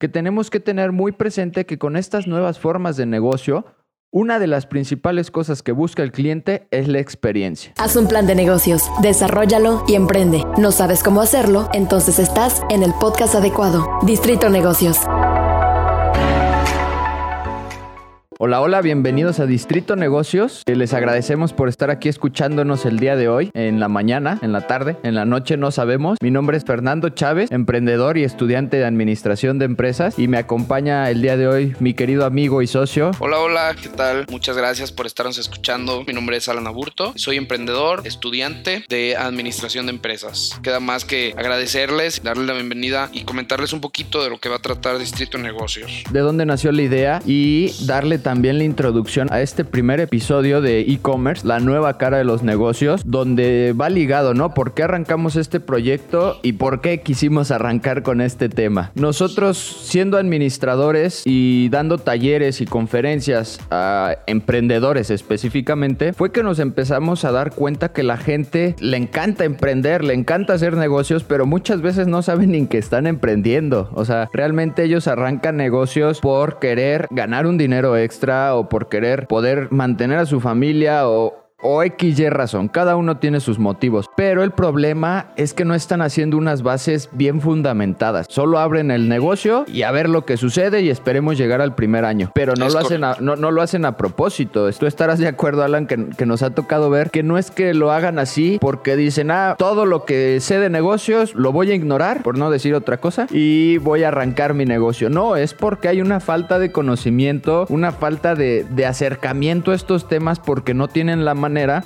que tenemos que tener muy presente que con estas nuevas formas de negocio, una de las principales cosas que busca el cliente es la experiencia. Haz un plan de negocios, desarrollalo y emprende. ¿No sabes cómo hacerlo? Entonces estás en el podcast adecuado. Distrito Negocios. Hola, hola, bienvenidos a Distrito Negocios. Les agradecemos por estar aquí escuchándonos el día de hoy, en la mañana, en la tarde, en la noche, no sabemos. Mi nombre es Fernando Chávez, emprendedor y estudiante de Administración de Empresas, y me acompaña el día de hoy mi querido amigo y socio. Hola, hola, ¿qué tal? Muchas gracias por estarnos escuchando. Mi nombre es Alan Aburto, soy emprendedor, estudiante de Administración de Empresas. Queda más que agradecerles, darles la bienvenida y comentarles un poquito de lo que va a tratar Distrito Negocios. De dónde nació la idea y darle también la introducción a este primer episodio de e-commerce, la nueva cara de los negocios, donde va ligado, ¿no? ¿Por qué arrancamos este proyecto y por qué quisimos arrancar con este tema? Nosotros, siendo administradores y dando talleres y conferencias a emprendedores específicamente, fue que nos empezamos a dar cuenta que la gente le encanta emprender, le encanta hacer negocios, pero muchas veces no saben ni que están emprendiendo. O sea, realmente ellos arrancan negocios por querer ganar un dinero extra o por querer poder mantener a su familia o, o XY razón, cada uno tiene sus motivos, pero el problema es que no están haciendo unas bases bien fundamentadas. Solo abren el negocio y a ver lo que sucede y esperemos llegar al primer año, pero no, Es lo hacen, a, no, no lo hacen a propósito. Tú estarás de acuerdo, Alan, que, que nos ha tocado ver que no es que lo hagan así porque dicen, ah, todo lo que sé de negocios lo voy a ignorar, por no decir otra cosa, y voy a arrancar mi negocio. No, es porque hay una falta de conocimiento, una falta de, de acercamiento a estos temas porque no tienen la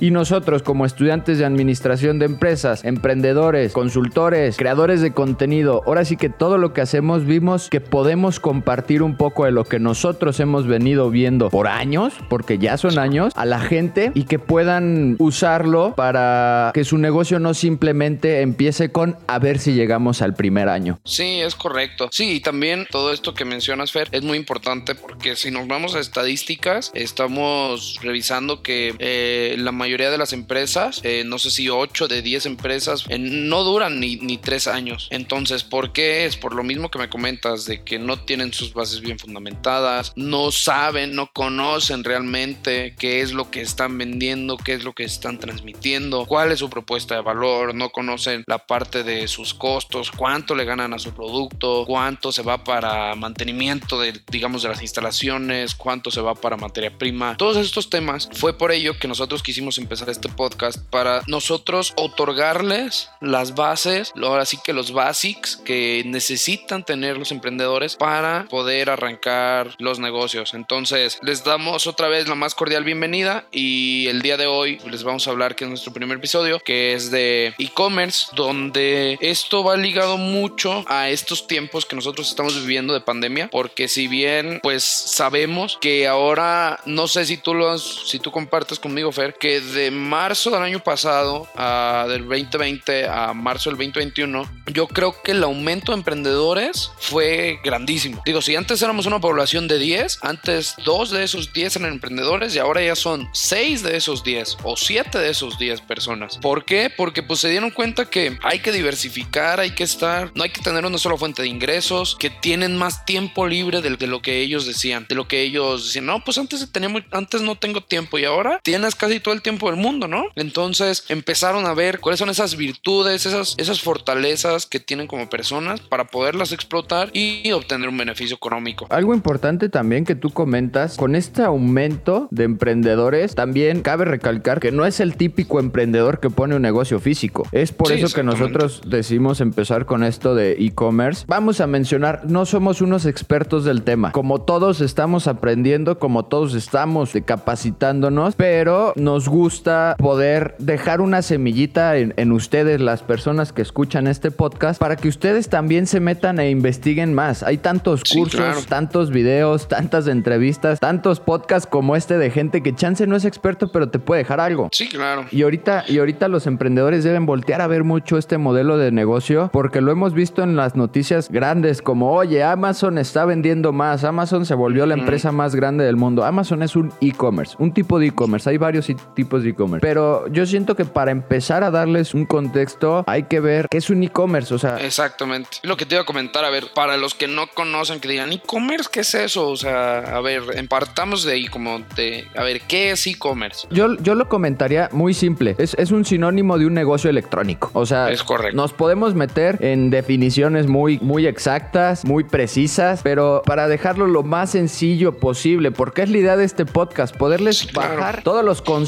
y nosotros como estudiantes de administración de empresas, emprendedores, consultores, creadores de contenido, ahora sí que todo lo que hacemos vimos que podemos compartir un poco de lo que nosotros hemos venido viendo por años, porque ya son años, a la gente y que puedan usarlo para que su negocio no simplemente empiece con a ver si llegamos al primer año. Sí, es correcto. Sí, y también todo esto que mencionas, Fer, es muy importante porque si nos vamos a estadísticas, estamos revisando que eh, la mayoría de las empresas, eh, no sé si 8 de 10 empresas, eh, no duran ni, ni 3 años. Entonces, ¿por qué es? Por lo mismo que me comentas, de que no tienen sus bases bien fundamentadas, no saben, no conocen realmente qué es lo que están vendiendo, qué es lo que están transmitiendo, cuál es su propuesta de valor, no conocen la parte de sus costos, cuánto le ganan a su producto, cuánto se va para mantenimiento de, digamos, de las instalaciones, cuánto se va para materia prima. Todos estos temas fue por ello que nosotros quisimos empezar este podcast para nosotros otorgarles las bases, ahora sí que los basics que necesitan tener los emprendedores para poder arrancar los negocios. Entonces, les damos otra vez la más cordial bienvenida y el día de hoy les vamos a hablar que es nuestro primer episodio, que es de e-commerce, donde esto va ligado mucho a estos tiempos que nosotros estamos viviendo de pandemia, porque si bien pues sabemos que ahora no sé si tú lo has, si tú compartes conmigo Fer, que de marzo del año pasado, a, del 2020 a marzo del 2021, yo creo que el aumento de emprendedores fue grandísimo. Digo, si antes éramos una población de 10, antes dos de esos 10 eran emprendedores y ahora ya son 6 de esos 10 o 7 de esos 10 personas. ¿Por qué? Porque pues se dieron cuenta que hay que diversificar, hay que estar, no hay que tener una sola fuente de ingresos, que tienen más tiempo libre de, de lo que ellos decían, de lo que ellos decían, no, pues antes teníamos, antes no tengo tiempo y ahora tienes casi todo el tiempo del mundo, ¿no? Entonces empezaron a ver cuáles son esas virtudes, esas, esas fortalezas que tienen como personas para poderlas explotar y obtener un beneficio económico. Algo importante también que tú comentas, con este aumento de emprendedores, también cabe recalcar que no es el típico emprendedor que pone un negocio físico. Es por Sí, eso que nosotros decidimos empezar con esto de e-commerce. Vamos a mencionar, no somos unos expertos del tema. Como todos estamos aprendiendo, como todos estamos capacitándonos, pero nos gusta poder dejar una semillita en, en ustedes, las personas que escuchan este podcast, para que ustedes también se metan e investiguen más. Hay tantos Sí, cursos, claro. tantos videos, tantas entrevistas, tantos podcasts como este de gente que chance no es experto, pero te puede dejar algo. Sí, claro. Y ahorita, y ahorita los emprendedores deben voltear a ver mucho este modelo de negocio porque lo hemos visto en las noticias grandes como, oye, Amazon está vendiendo más, Amazon se volvió la empresa más grande del mundo. Amazon es un e-commerce, un tipo de e-commerce. Hay varios tipos de e-commerce. Pero yo siento que para empezar a darles un contexto hay que ver qué es un e-commerce, o sea... Exactamente. Lo que te iba a comentar, a ver, para los que no conocen, que digan, ¿e-commerce qué es eso? O sea, a ver, partamos de ahí como de, a ver, ¿qué es e-commerce? Yo, yo lo comentaría muy simple. Es, es un sinónimo de un negocio electrónico. O sea, Es correcto. nos podemos meter en definiciones muy, muy exactas, muy precisas, pero para dejarlo lo más sencillo posible, porque es la idea de este podcast, poderles Claro. bajar todos los conceptos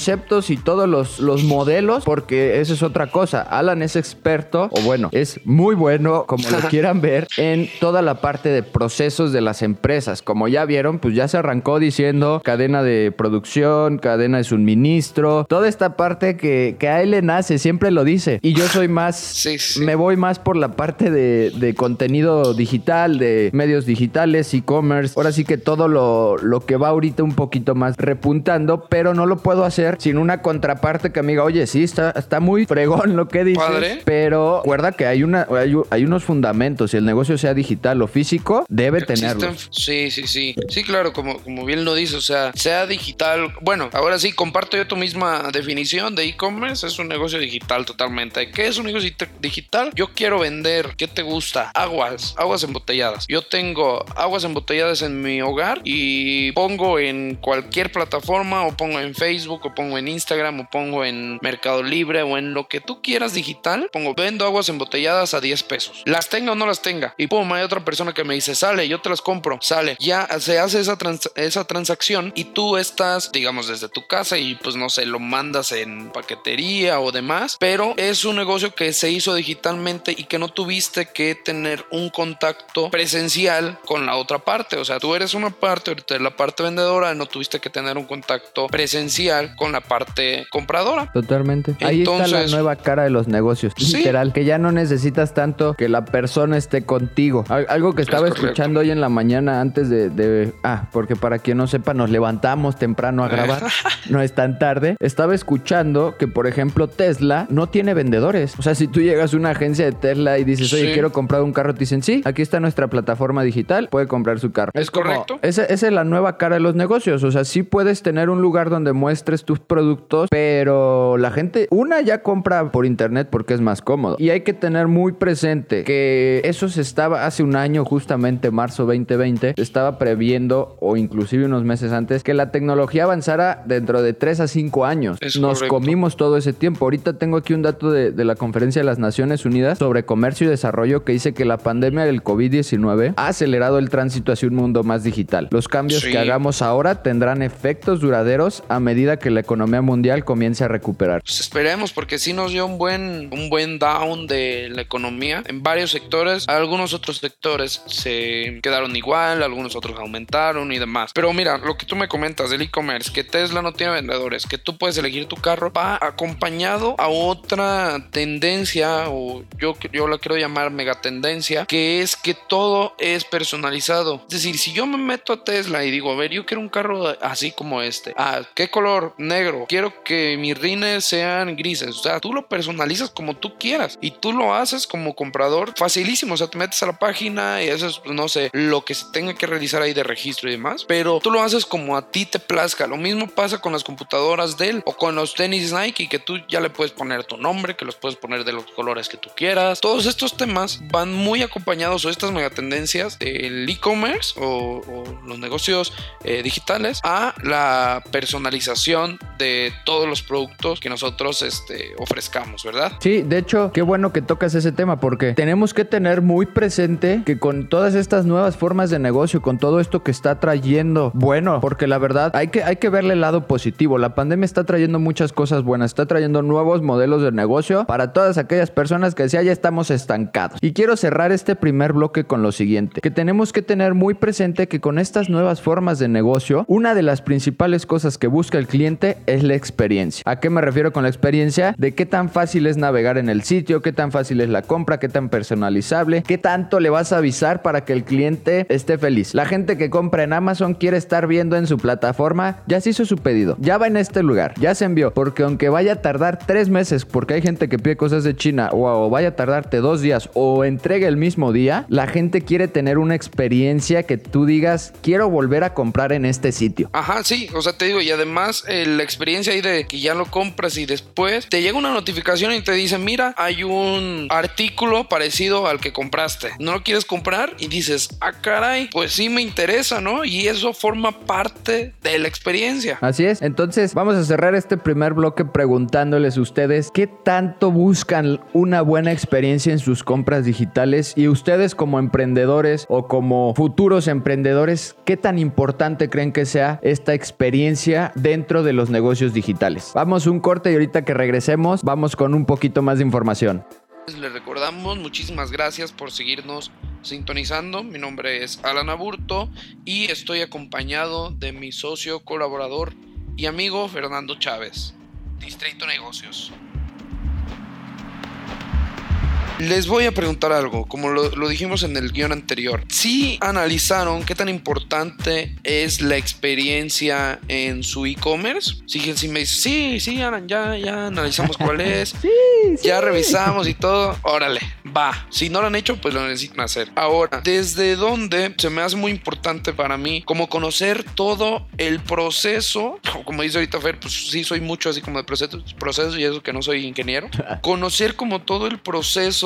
y todos los, los modelos, porque eso es otra cosa. Alan es experto, o bueno, es muy bueno, como lo quieran ver, en toda la parte de procesos de las empresas. Como ya vieron, pues ya se arrancó diciendo cadena de producción, cadena de suministro, toda esta parte que, que a él le nace, siempre lo dice. Y yo soy más, Sí, sí. me voy más por la parte de, de contenido digital, de medios digitales, e-commerce. Ahora sí que todo lo, lo que va ahorita un poquito más repuntando, pero no lo puedo hacer sin una contraparte que amiga, oye, sí, está, está muy fregón lo que dices, Padre. pero recuerda que hay, una, hay, hay unos fundamentos. Si el negocio sea digital o físico, debe tenerlo. Sí, sí, sí. Sí, claro, como, como bien lo dice, o sea, sea digital. Bueno, ahora sí, comparto yo tu misma definición de e-commerce. Es un negocio digital totalmente. ¿Qué es un negocio digital? Yo quiero vender, ¿qué te gusta? Aguas, aguas embotelladas. Yo tengo aguas embotelladas en mi hogar y pongo en cualquier plataforma, o pongo en Facebook, o pongo en Instagram, o pongo en Mercado Libre, o en lo que tú quieras digital. Pongo, vendo aguas embotelladas a 10 pesos. Las tenga o no las tenga. Y pum, hay otra persona que me dice, sale, yo te las compro, sale. Ya se hace esa, trans- esa transacción y tú estás, digamos, desde tu casa y pues no sé, lo mandas en paquetería o demás. Pero es un negocio que se hizo digitalmente y que no tuviste que tener un contacto presencial con la otra parte. O sea, tú eres una parte, ahorita la parte vendedora, no tuviste que tener un contacto presencial con la parte compradora. Totalmente. Ahí está la Entonces- nueva cara de los negocios. Sí. Literal, que ya no necesitas tanto que la persona esté contigo. Al- Algo que estaba escuchando hoy en la mañana antes de, de- Ah, porque para quien no sepa, nos levantamos temprano a grabar. no es tan tarde. Estaba escuchando que, por ejemplo, Tesla no tiene vendedores. O sea, si tú llegas a una agencia de Tesla y dices, oye, Sí. quiero comprar un carro, te dicen, sí, aquí está nuestra plataforma digital, puede comprar su carro. Es correcto. esa, esa es la nueva cara de los negocios. O sea, sí puedes tener un lugar donde muestres tus productos, pero la gente, una ya compra por internet porque es más cómodo. Y hay que tener muy presente que eso se estaba hace un año, justamente marzo 2020, se estaba previendo, o inclusive unos meses antes, que la tecnología avanzara dentro de 3 a 5 años. Es Nos correcto. comimos todo ese tiempo. Ahorita tengo aquí un dato de, de la Conferencia de las Naciones Unidas sobre comercio y desarrollo que dice que la pandemia del COVID-19 ha acelerado el tránsito hacia un mundo más digital. Los cambios Sí. que hagamos ahora tendrán efectos duraderos a medida que la economía mundial comience a recuperar. Pues esperemos, porque sí nos dio un buen, un buen down de la economía en varios sectores. Algunos otros sectores se quedaron igual, algunos otros aumentaron y demás. Pero mira, lo que tú me comentas del e-commerce, que Tesla no tiene vendedores, que tú puedes elegir tu carro, va acompañado a otra tendencia, o yo, yo la quiero llamar megatendencia, que es que todo es personalizado. Es decir, si yo me meto a Tesla y digo, a ver, yo quiero un carro así como este. Ah, ¿qué color? Negro. Quiero que mis rines sean grises. O sea, tú lo personalizas como tú quieras. Y tú lo haces como comprador facilísimo. O sea, te metes a la página y haces, pues, no sé, lo que se tenga que realizar ahí de registro y demás. Pero tú lo haces como a ti te plazca. Lo mismo pasa con las computadoras Dell o con los tenis Nike, que tú ya le puedes poner tu nombre, que los puedes poner de los colores que tú quieras. Todos estos temas van muy acompañados o estas megatendencias del e-commerce o, o los negocios eh, digitales a la personalización de todos los productos que nosotros este, ofrezcamos, ¿verdad? Sí, de hecho, qué bueno que tocas ese tema porque tenemos que tener muy presente que con todas estas nuevas formas de negocio, con todo esto que está trayendo, bueno, porque la verdad hay que, hay que verle el lado positivo. La pandemia está trayendo muchas cosas buenas, está trayendo nuevos modelos de negocio para todas aquellas personas que decía ya estamos estancados. Y quiero cerrar este primer bloque con lo siguiente, que tenemos que tener muy presente que con estas nuevas formas de negocio, una de las principales cosas que busca el cliente es la experiencia. ¿A qué me refiero con la experiencia? De qué tan fácil es navegar en el sitio, qué tan fácil es la compra, qué tan personalizable, qué tanto le vas a avisar para que el cliente esté feliz. La gente que compra en Amazon quiere estar viendo en su plataforma, ya se hizo su pedido, ya va en este lugar, ya se envió, porque aunque vaya a tardar tres meses, porque hay gente que pide cosas de China, o, vaya a tardarte dos días, o entregue el mismo día, la gente quiere tener una experiencia que tú digas, quiero volver a comprar en este sitio. Ajá, sí, o sea, te digo, y además el la experiencia ahí de que ya lo compras y después te llega una notificación y te dice, mira, hay un artículo parecido al que compraste. No lo quieres comprar y dices, ah, caray, pues sí me interesa, ¿no? Y eso forma parte de la experiencia. Así es. Entonces, vamos a cerrar este primer bloque preguntándoles a ustedes qué tanto buscan una buena experiencia en sus compras digitales y ustedes como emprendedores o como futuros emprendedores, qué tan importante creen que sea esta experiencia dentro de los negocios digitales. Vamos un corte y ahorita que regresemos vamos con un poquito más de información. Les recordamos, muchísimas gracias por seguirnos sintonizando. Mi nombre es Alan Aburto y estoy acompañado de mi socio, colaborador y amigo Fernando Chávez, Distrito Negocios. Les voy a preguntar algo, como lo, dijimos en el guion anterior. Si analizaron qué tan importante es la experiencia en su e-commerce, si, si me dicen, sí, sí, Alan, ya, ya analizamos cuál es, ya revisamos y todo, órale, va. Si no lo han hecho, pues lo necesitan hacer. Ahora, ¿desde dónde se me hace muy importante para mí como conocer todo el proceso? Como dice ahorita Fer, pues sí, soy mucho así como de procesos, procesos y eso que no soy ingeniero. Conocer como todo el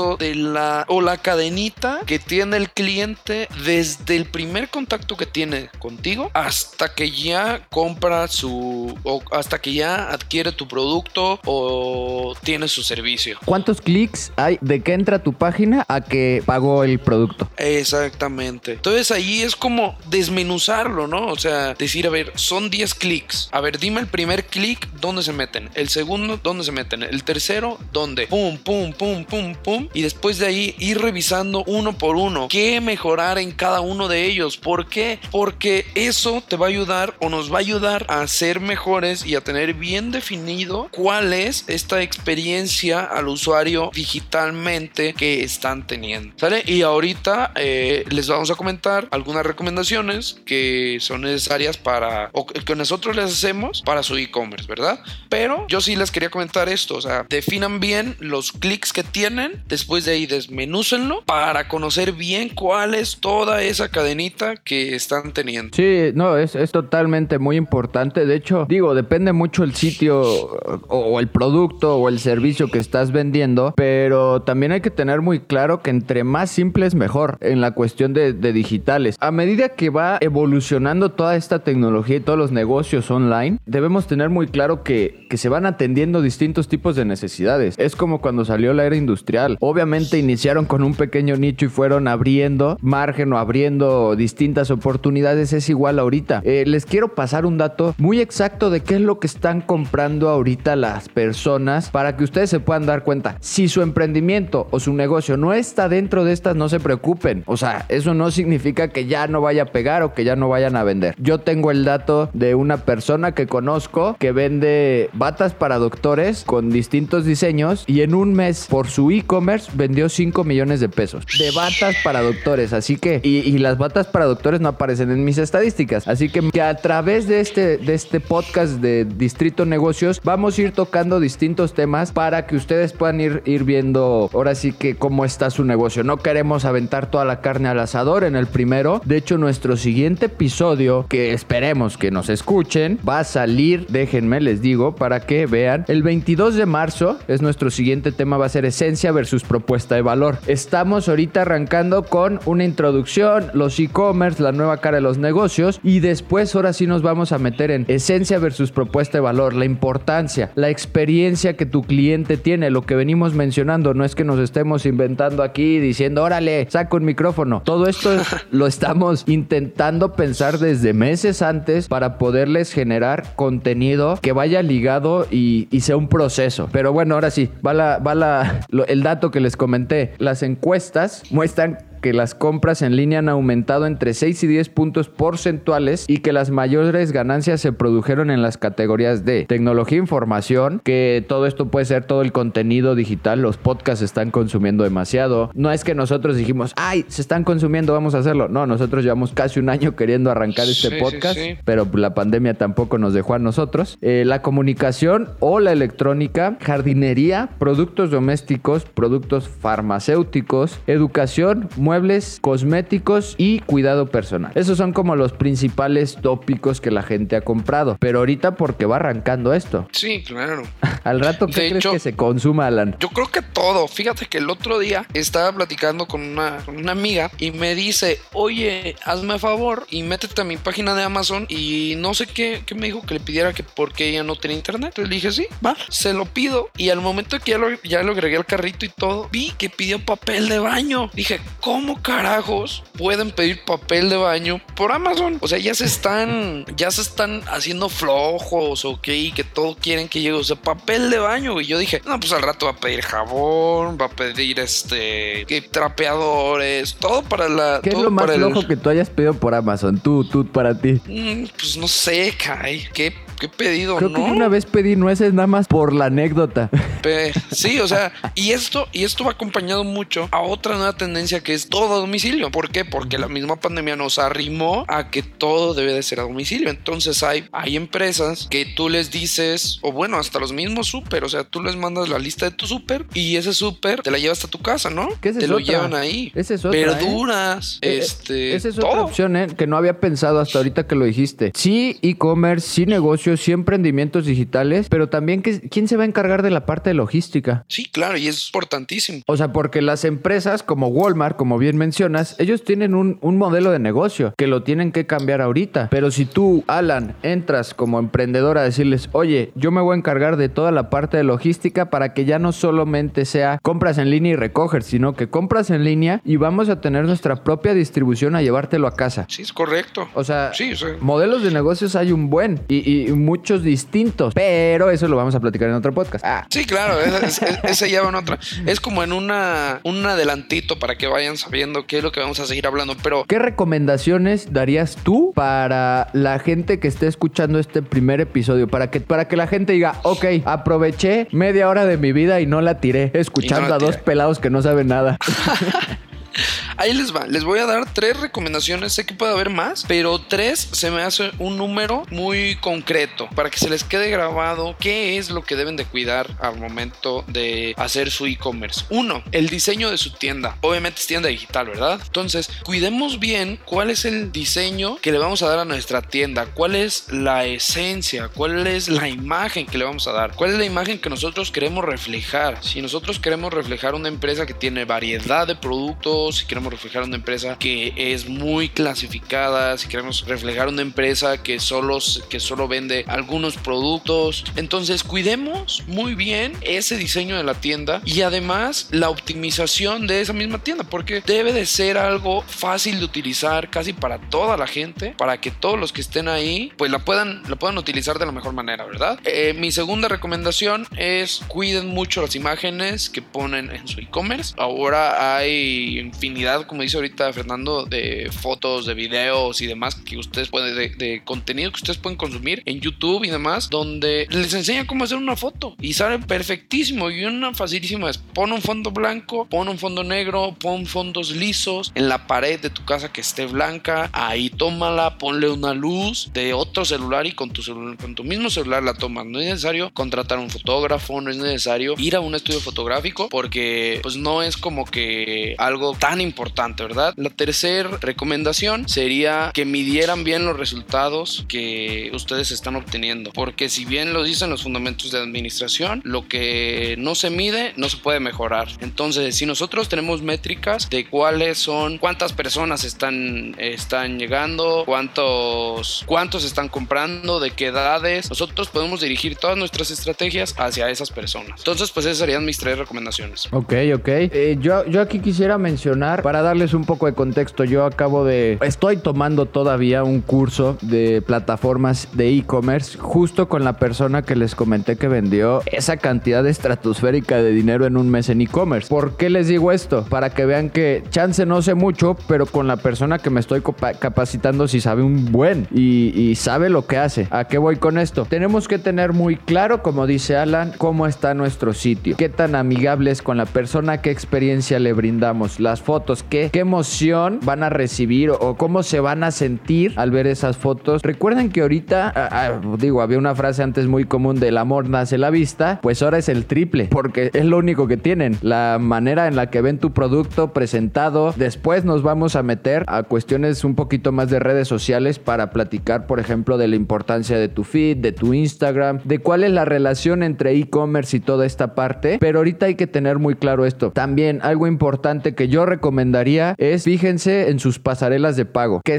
proceso de la o la cadenita que tiene el cliente desde el primer contacto que tiene contigo hasta que ya compra su o hasta que ya adquiere tu producto o tiene su servicio. ¿Cuántos clics hay de que entra tu página a que pagó el producto? Exactamente. Entonces ahí es como desmenuzarlo, ¿no? O sea, decir, a ver, son 10 clics. A ver, dime el primer clic, ¿dónde se meten? El segundo, ¿dónde se meten? El tercero, ¿dónde? Pum, pum, pum, pum, pum y después de ahí ir revisando uno por uno qué mejorar en cada uno de ellos. ¿Por qué? Porque eso te va a ayudar o nos va a ayudar a ser mejores y a tener bien definido cuál es esta experiencia al usuario digitalmente que están teniendo. ¿Sale? Y ahorita eh, les vamos a comentar algunas recomendaciones que son necesarias para o que nosotros les hacemos para su e-commerce, ¿verdad? Pero yo sí les quería comentar esto, o sea, definan bien los clics que tienen Después de ahí desmenúcenlo para conocer bien cuál es toda esa cadenita que están teniendo. Sí, no, es, es totalmente muy importante. De hecho, digo, depende mucho el sitio o, el producto o el servicio que estás vendiendo, pero también hay que tener muy claro que entre más simple es mejor en la cuestión de, digitales. A medida que va evolucionando toda esta tecnología y todos los negocios online, debemos tener muy claro que, que se van atendiendo distintos tipos de necesidades. Es como cuando salió la era industrial obviamente iniciaron con un pequeño nicho y fueron abriendo margen o abriendo distintas oportunidades. Es igual ahorita. Eh, les quiero pasar un dato muy exacto de qué es lo que están comprando ahorita las personas para que ustedes se puedan dar cuenta. Si su emprendimiento o su negocio no está dentro de estas, no se preocupen. O sea, eso no significa que ya no vaya a pegar o que ya no vayan a vender. Yo tengo el dato de una persona que conozco que vende batas para doctores con distintos diseños y en un mes por su e-commerce vendió 5 millones de pesos de batas para doctores. Así que, y, las batas para doctores no aparecen en mis estadísticas. Así que, que a través de este, de este podcast de Distrito Negocios, vamos a ir tocando distintos temas para que ustedes puedan ir, ir viendo ahora sí que cómo está su negocio. No queremos aventar toda la carne al asador en el primero. De hecho, nuestro siguiente episodio, que esperemos que nos escuchen, va a salir, déjenme les digo, para que vean. El 22 de marzo es nuestro siguiente tema, va a ser esencia versus propuesta de valor. Estamos ahorita arrancando con una introducción, los e-commerce, la nueva cara de los negocios y después ahora sí nos vamos a meter en esencia versus propuesta de valor, la importancia, la experiencia que tu cliente tiene, lo que venimos mencionando, no es que nos estemos inventando aquí diciendo, órale, saco un micrófono. Todo esto lo estamos intentando pensar desde meses antes para poderles generar contenido que vaya ligado y, sea un proceso. Pero bueno, ahora sí, va, la, va la, el dato que les comenté, las encuestas muestran que las compras en línea han aumentado entre 6 y 10 puntos porcentuales y que las mayores ganancias se produjeron en las categorías de tecnología e información, que todo esto puede ser todo el contenido digital, los podcasts se están consumiendo demasiado. No es que nosotros dijimos, ay, se están consumiendo, vamos a hacerlo. No, nosotros llevamos casi un año queriendo arrancar este podcast, pero la pandemia tampoco nos dejó a nosotros. Eh, la comunicación o la electrónica, jardinería, productos domésticos, productos farmacéuticos, educación, muebles, cosméticos y cuidado personal. Esos son como los principales tópicos que la gente ha comprado. Pero ahorita porque va arrancando esto. Sí, claro. Al rato, ¿qué De crees hecho- que se consuma, Alan? Yo creo que todo. Fíjate que el otro día estaba platicando con una, con una amiga y me dice, oye, hazme favor y métete a mi página de Amazon y no sé qué, qué me dijo que le pidiera que porque ella no tenía internet. Entonces le dije, sí, va, se lo pido. Y al momento que ya lo, ya lo agregué al carrito y todo, vi que pidió papel de baño. Dije, ¿cómo carajos pueden pedir papel de baño por Amazon? O sea, ya se están, ya se están haciendo flojos, ok, que todo quieren que llegue, o sea, papel de baño. Y yo dije, no, pues al rato va a pedir jabón, va a pedir este, que trapeadores, todo para la. ¿Qué es todo lo más para el- flojo que tú hayas pedido por Amazon? Tú, tú, para ti. Mm, pues no sé, Kai, qué, qué pedido, Creo ¿no? que una vez pedí nueces nada más por la anécdota. Pe- Sí, o sea, y esto, y esto va acompañado mucho a otra nueva tendencia que es todo a domicilio. ¿Por qué? Porque la misma pandemia nos arrimó a que todo debe de ser a domicilio. Entonces hay, hay empresas que tú les dices, o bueno, hasta los mismos súper, o sea, tú les mandas la lista de tu súper y ese súper te la llevas a tu casa, ¿no? Que esa te es lo otra. llevan ahí. Esa es otra. Verduras, Eh, este, Esa es otra todo. opción, ¿eh? Que no había pensado hasta ahorita que lo dijiste. Sí, e-commerce, sí negocios, sí emprendimientos digitales, pero también que, quién se va a encargar de la parte de logística. Sí, claro, y es importantísimo. O sea, porque las empresas como Walmart, como bien mencionas, ellos tienen un, un modelo de negocio que lo tienen que cambiar ahorita. Pero si tú, Alan, entras como emprendedor a decirles, oye, yo me voy a encargar de toda la parte de logística para que ya no solamente sea compras en línea y recoger, sino que compras en línea y vamos a tener nuestra propia distribución a llevártelo a casa. Sí, es correcto. O sea, Sí, sea, modelos de negocios hay un buen y, y muchos distintos, pero eso lo vamos a platicar en otro podcast. Ah, Sí, claro, esa, es- esa ya va en otra. Es como en una un adelantito para que vayan sabiendo qué es lo que vamos a seguir hablando. Pero ¿Qué recomendaciones darías tú para la gente que esté escuchando este primer episodio? Para que, para que la gente diga, ok, aproveché media hora de mi vida y no la tiré, escuchando la a dos pelados que no saben nada. ahí les va. Les voy a dar tres recomendaciones. Sé que puede haber más, pero tres se me hace un número muy concreto para que se les quede grabado qué es lo que deben de cuidar al momento de hacer su e-commerce. Uno, el diseño de su tienda. Obviamente es tienda digital, ¿verdad? Entonces, cuidemos bien cuál es el diseño que le vamos a dar a nuestra tienda, cuál es la esencia, cuál es la imagen que le vamos a dar, cuál es la imagen que nosotros queremos reflejar. Si nosotros queremos reflejar una empresa que tiene variedad de productos, si queremos reflejar una empresa que es muy clasificada, si queremos reflejar una empresa que solo, que solo vende algunos productos, entonces cuidemos muy bien ese diseño de la tienda y además la optimización de esa misma tienda, porque debe de ser algo fácil de utilizar casi para toda la gente, para que todos los que estén ahí pues la puedan, la puedan utilizar de la mejor manera, ¿verdad? Eh, mi segunda recomendación es cuiden mucho las imágenes que ponen en su e-commerce. Ahora hay infinidad, como dice ahorita Fernando, de fotos, de videos y demás que ustedes pueden, de, contenido que ustedes pueden consumir en YouTube y demás, donde les enseña cómo hacer una foto y sale perfectísimo y una facilísima es pon un fondo blanco, pon un fondo negro, pon fondos lisos en la pared de tu casa que esté blanca, ahí tómala, ponle una luz de otro celular y con tu celular, con tu mismo celular la tomas. No es necesario contratar un fotógrafo, no es necesario ir a un estudio fotográfico porque pues no es como que algo tan importante, ¿verdad? La tercera recomendación sería que midieran bien los resultados que ustedes están obteniendo, porque si bien lo dicen los fundamentos de administración, lo que no se mide no se puede mejorar. Entonces, si nosotros tenemos métricas de cuáles son, cuántas personas están, están llegando, cuántos, cuántos están comprando, de qué edades, nosotros podemos dirigir todas nuestras estrategias hacia esas personas. Entonces, pues esas serían mis tres recomendaciones. Ok, ok. Eh, yo, yo aquí quisiera mencionar, para darles un poco de contexto, yo acabo de... Estoy tomando todavía un curso de plataformas de e-commerce justo con la persona que les comenté que vendió esa cantidad estratosférica de dinero en un mes en e-commerce. ¿Por qué les digo esto? Para que vean que chance no sé mucho, pero con la persona que me estoy capacitando sí sabe un buen y, y sabe lo que hace. ¿A qué voy con esto? Tenemos que tener muy claro, como dice Alan, cómo está nuestro sitio, qué tan amigable es con la persona, qué experiencia le brindamos, las fotos, qué emoción van a recibir o cómo se van a sentir al ver esas fotos. Recuerden que ahorita, ah, ah, digo, había una frase antes muy común del amor nace la vista, pues ahora es el triple, porque es lo único que tienen. La manera en la que ven tu producto presentado. Después nos vamos a meter a cuestiones un poquito más de redes sociales para platicar, por ejemplo, de la importancia de tu feed, de tu Instagram, de cuál es la relación entre e-commerce y toda esta parte. Pero ahorita hay que tener muy claro esto. También algo importante que yo recomendaría es fíjense en sus pasarelas de pago. que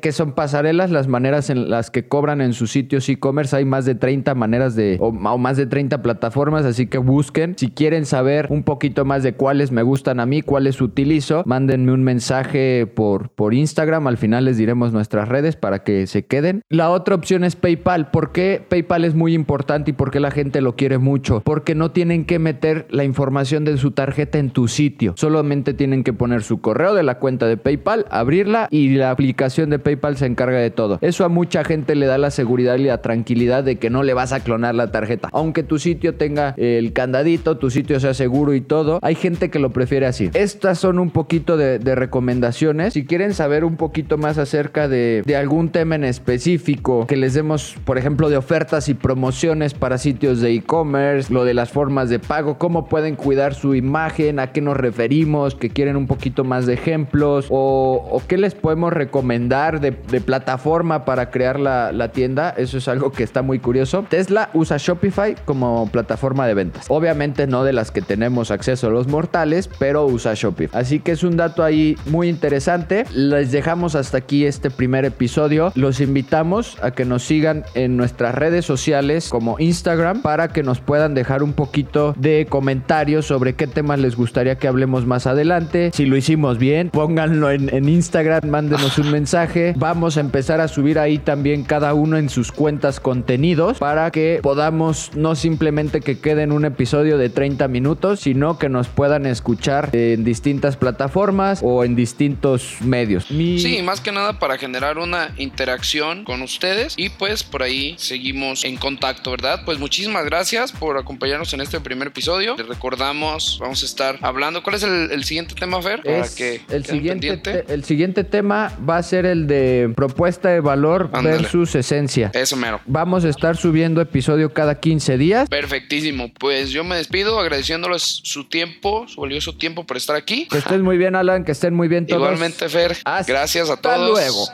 que son pasarelas? Las maneras en las que cobran en sus sitios e-commerce. Hay más de 30 maneras de, o, o más de 30 plataformas, así que busquen. Si quieren saber un poquito más de cuáles me gustan a mí, cuáles utilizo, mándenme un mensaje por, por Instagram. Al final les diremos nuestras redes para que se queden. La otra opción es PayPal. ¿Por qué PayPal es muy importante y por qué la gente lo quiere mucho? Porque no tienen que meter la información de su tarjeta en tu sitio. Solamente tienen que poner su correo de la cuenta de PayPal, abrirla y la aplicación de PayPal se encarga de todo. Eso a mucha gente le da la seguridad y la tranquilidad de que no le vas a clonar la tarjeta. Aunque tu sitio tenga el candadito, tu sitio sea seguro y todo, hay gente que lo prefiere así. Estas son un poquito de, recomendaciones. Si quieren saber un poquito más acerca de, de algún tema en específico, que les demos, por ejemplo, de ofertas y promociones para sitios de e-commerce, lo de las formas de pago, cómo pueden cuidar su imagen, a qué nos referimos, que quieren un poquito más de ejemplos o, qué les podemos recomendar de, plataforma para crear la, tienda. Eso es algo que está muy curioso. Tesla usa Shopify como plataforma de ventas. Obviamente no de las que tenemos acceso a los mortales, pero usa Shopify. Así que es un dato ahí muy interesante. Les dejamos hasta aquí este primer episodio. Los invitamos a que nos sigan en nuestras redes sociales como Instagram para que nos puedan dejar un poquito de comentarios sobre qué temas les gustaría que hablemos más adelante. Si lo hicimos bien, pónganlo en, Instagram, mándenos un mensaje. Vamos a empezar a subir ahí también cada uno en sus cuentas contenidos para que podamos no simplemente que quede en un episodio de 30 minutos, sino que nos puedan escuchar en distintas plataformas o en distintos medios. Sí, más que nada para generar una interacción con ustedes y pues por ahí seguimos en contacto, ¿verdad? Pues muchísimas gracias por acompañarnos en este primer episodio. Les recordamos, vamos a estar hablando. ¿Cuál es el, siguiente tema, Fer? Para que el, siguiente el siguiente tema va a ser el de propuesta de valor versus esencia. Eso mero. Vamos a estar subiendo episodio cada 15 días. Perfectísimo. Pues yo me despido agradeciéndoles su tiempo, su valioso tiempo por estar aquí. Que estén muy bien, Alan, que estén muy bien todos. Igualmente, Fer. gracias a todos. Hasta luego.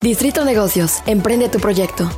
Distrito Negocios, emprende tu proyecto.